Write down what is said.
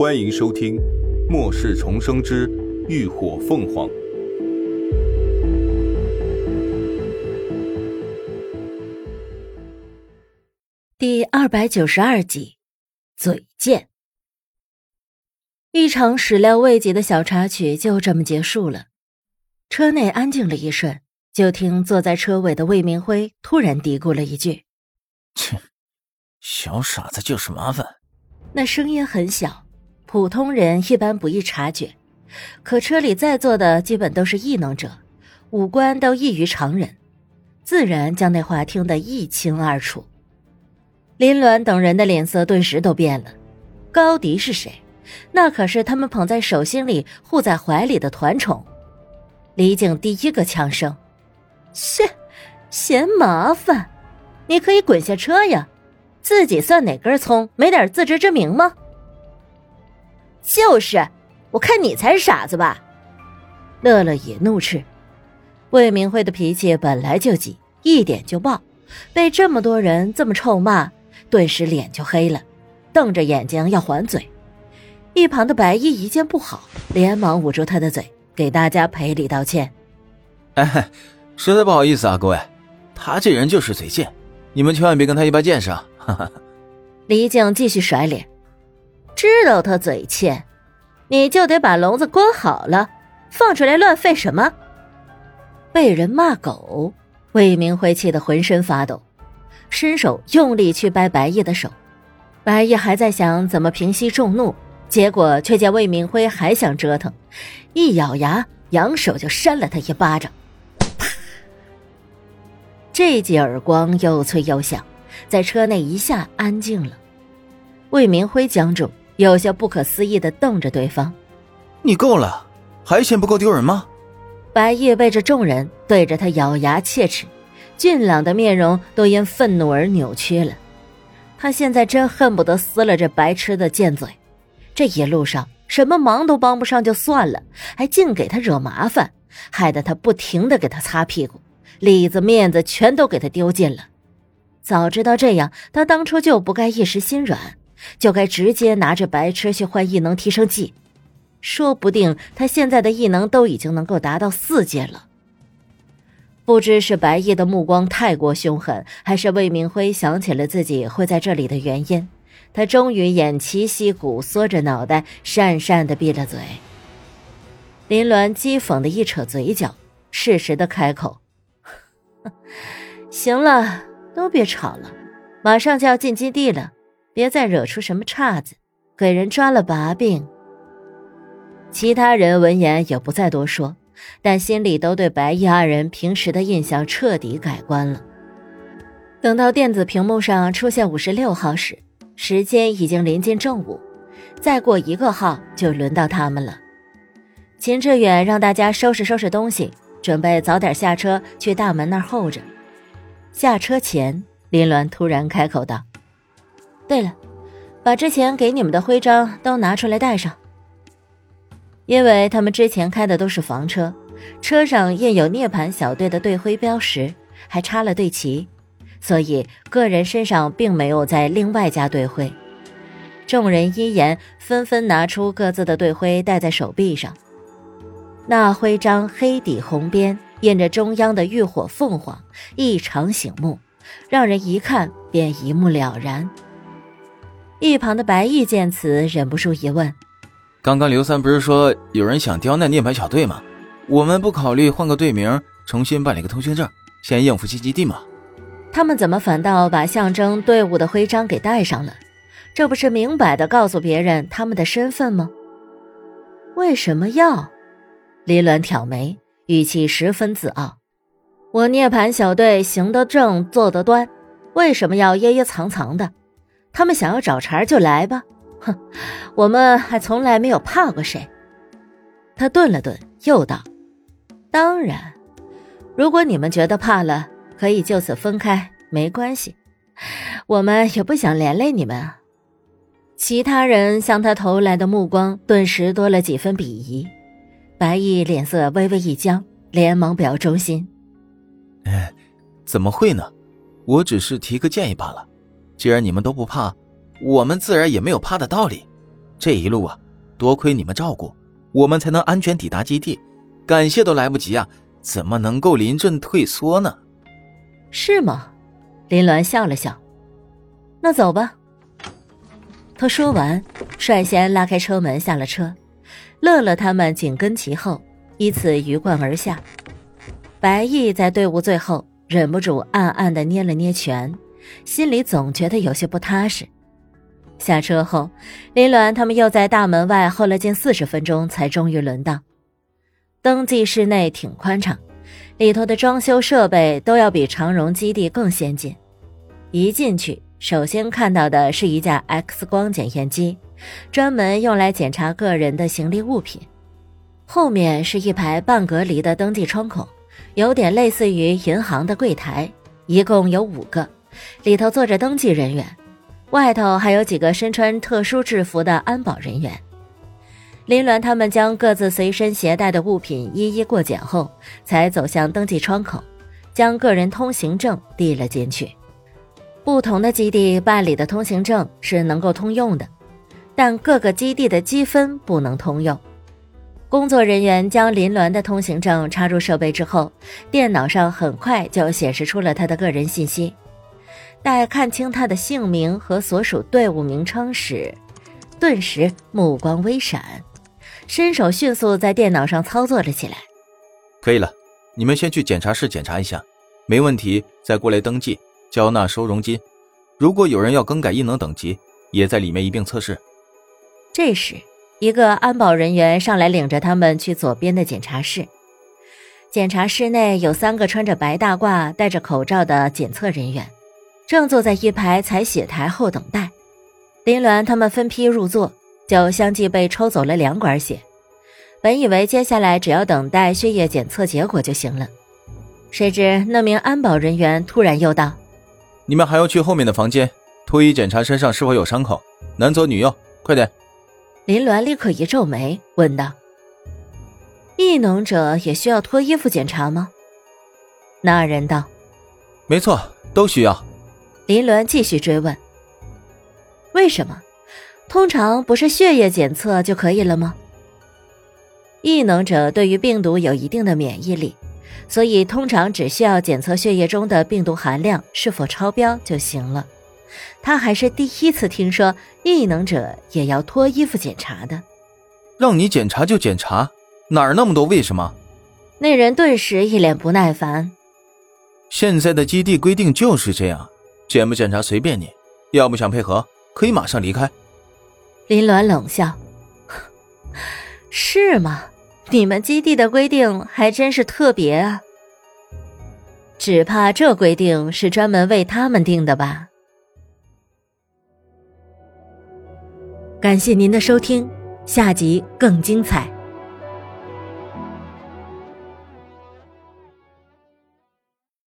欢迎收听《末世重生之浴火凤凰》第二百九十二集，嘴贱。一场始料未及的小插曲就这么结束了。车内安静了一瞬，就听坐在车尾的魏明辉突然嘀咕了一句：“切，小傻子就是麻烦。”那声音很小。普通人一般不易察觉，可车里在座的基本都是异能者，五官都异于常人，自然将那话听得一清二楚。林鸾等人的脸色顿时都变了。高迪是谁？那可是他们捧在手心里、护在怀里的团宠。李景第一个呛声：“切，嫌麻烦？你可以滚下车呀！自己算哪根葱？没点自知之明吗？”就是，我看你才是傻子吧！乐乐也怒斥，魏明慧的脾气本来就急，一点就爆，被这么多人这么臭骂，顿时脸就黑了，瞪着眼睛要还嘴。一旁的白衣一见不好，连忙捂住他的嘴，给大家赔礼道歉。哎，实在不好意思啊，各位，他这人就是嘴贱，你们千万别跟他一般见识啊！哈哈。李靖继续甩脸。知道他嘴欠，你就得把笼子关好了，放出来乱吠什么？被人骂狗，魏明辉气得浑身发抖，伸手用力去掰白夜的手。白夜还在想怎么平息众怒，结果却见魏明辉还想折腾，一咬牙，扬手就扇了他一巴掌。啪！这记耳光又脆又响，在车内一下安静了。魏明辉僵住。有些不可思议的瞪着对方，你够了，还嫌不够丢人吗？白夜背着众人对着他咬牙切齿，俊朗的面容都因愤怒而扭曲了。他现在真恨不得撕了这白痴的贱嘴。这一路上什么忙都帮不上就算了，还净给他惹麻烦，害得他不停的给他擦屁股，里子面子全都给他丢尽了。早知道这样，他当初就不该一时心软。就该直接拿着白痴去换异能提升剂，说不定他现在的异能都已经能够达到四阶了。不知是白夜的目光太过凶狠，还是魏明辉想起了自己会在这里的原因，他终于偃旗息鼓，缩着脑袋，讪讪的闭了嘴。林鸾讥讽的一扯嘴角，适时的开口：“ 行了，都别吵了，马上就要进基地了。”别再惹出什么岔子，给人抓了把柄。其他人闻言也不再多说，但心里都对白衣二人平时的印象彻底改观了。等到电子屏幕上出现五十六号时，时间已经临近正午，再过一个号就轮到他们了。秦志远让大家收拾收拾东西，准备早点下车去大门那儿候着。下车前，林鸾突然开口道。对了，把之前给你们的徽章都拿出来带上。因为他们之前开的都是房车，车上印有涅槃小队的队徽标识，还插了队旗，所以个人身上并没有在另外加队徽。众人一言，纷纷拿出各自的队徽戴在手臂上。那徽章黑底红边，印着中央的浴火凤凰，异常醒目，让人一看便一目了然。一旁的白毅见此，忍不住疑问：“刚刚刘三不是说有人想刁难涅槃小队吗？我们不考虑换个队名，重新办理个通行证，先应付新基地吗？”他们怎么反倒把象征队伍的徽章给带上了？这不是明摆的告诉别人他们的身份吗？为什么要？李鸾挑眉，语气十分自傲：“我涅槃小队行得正，坐得端，为什么要掖掖藏藏的？”他们想要找茬就来吧，哼，我们还从来没有怕过谁。他顿了顿，又道：“当然，如果你们觉得怕了，可以就此分开，没关系。我们也不想连累你们。”其他人向他投来的目光顿时多了几分鄙夷。白毅脸色微微一僵，连忙表忠心：“哎，怎么会呢？我只是提个建议罢了。”既然你们都不怕，我们自然也没有怕的道理。这一路啊，多亏你们照顾，我们才能安全抵达基地，感谢都来不及啊！怎么能够临阵退缩呢？是吗？林鸾笑了笑。那走吧。他说完，率先拉开车门下了车，乐乐他们紧跟其后，依次鱼贯而下。白毅在队伍最后，忍不住暗暗的捏了捏拳，心里总觉得有些不踏实。下车后，林鸾他们又在大门外候了近四十分钟，才终于轮到。登记室内挺宽敞，里头的装修设备都要比长荣基地更先进。一进去，首先看到的是一架 X 光检验机，专门用来检查个人的行李物品。后面是一排半隔离的登记窗口。有点类似于银行的柜台，一共有五个，里头坐着登记人员，外头还有几个身穿特殊制服的安保人员。林鸾他们将各自随身携带的物品一一过检后，才走向登记窗口，将个人通行证递了进去。不同的基地办理的通行证是能够通用的，但各个基地的积分不能通用。工作人员将林鸾的通行证插入设备之后，电脑上很快就显示出了他的个人信息。待看清他的姓名和所属队伍名称时，顿时目光微闪，伸手迅速在电脑上操作了起来。可以了，你们先去检查室检查一下，没问题再过来登记，交纳收容金。如果有人要更改异能等级，也在里面一并测试。这时。一个安保人员上来，领着他们去左边的检查室。检查室内有三个穿着白大褂、戴着口罩的检测人员，正坐在一排采血台后等待。林鸾他们分批入座，就相继被抽走了两管血。本以为接下来只要等待血液检测结果就行了，谁知那名安保人员突然又道：“你们还要去后面的房间，脱衣检查身上是否有伤口，男左女右，快点。”林鸾立刻一皱眉，问道：“异能者也需要脱衣服检查吗？”那人道：“没错，都需要。”林鸾继续追问：“为什么？通常不是血液检测就可以了吗？”异能者对于病毒有一定的免疫力，所以通常只需要检测血液中的病毒含量是否超标就行了。他还是第一次听说异能者也要脱衣服检查的。让你检查就检查，哪儿那么多为什么？那人顿时一脸不耐烦。现在的基地规定就是这样，检不检查随便你，要不想配合可以马上离开。林鸾冷笑：“是吗？你们基地的规定还真是特别啊。只怕这规定是专门为他们定的吧。”感谢您的收听，下集更精彩。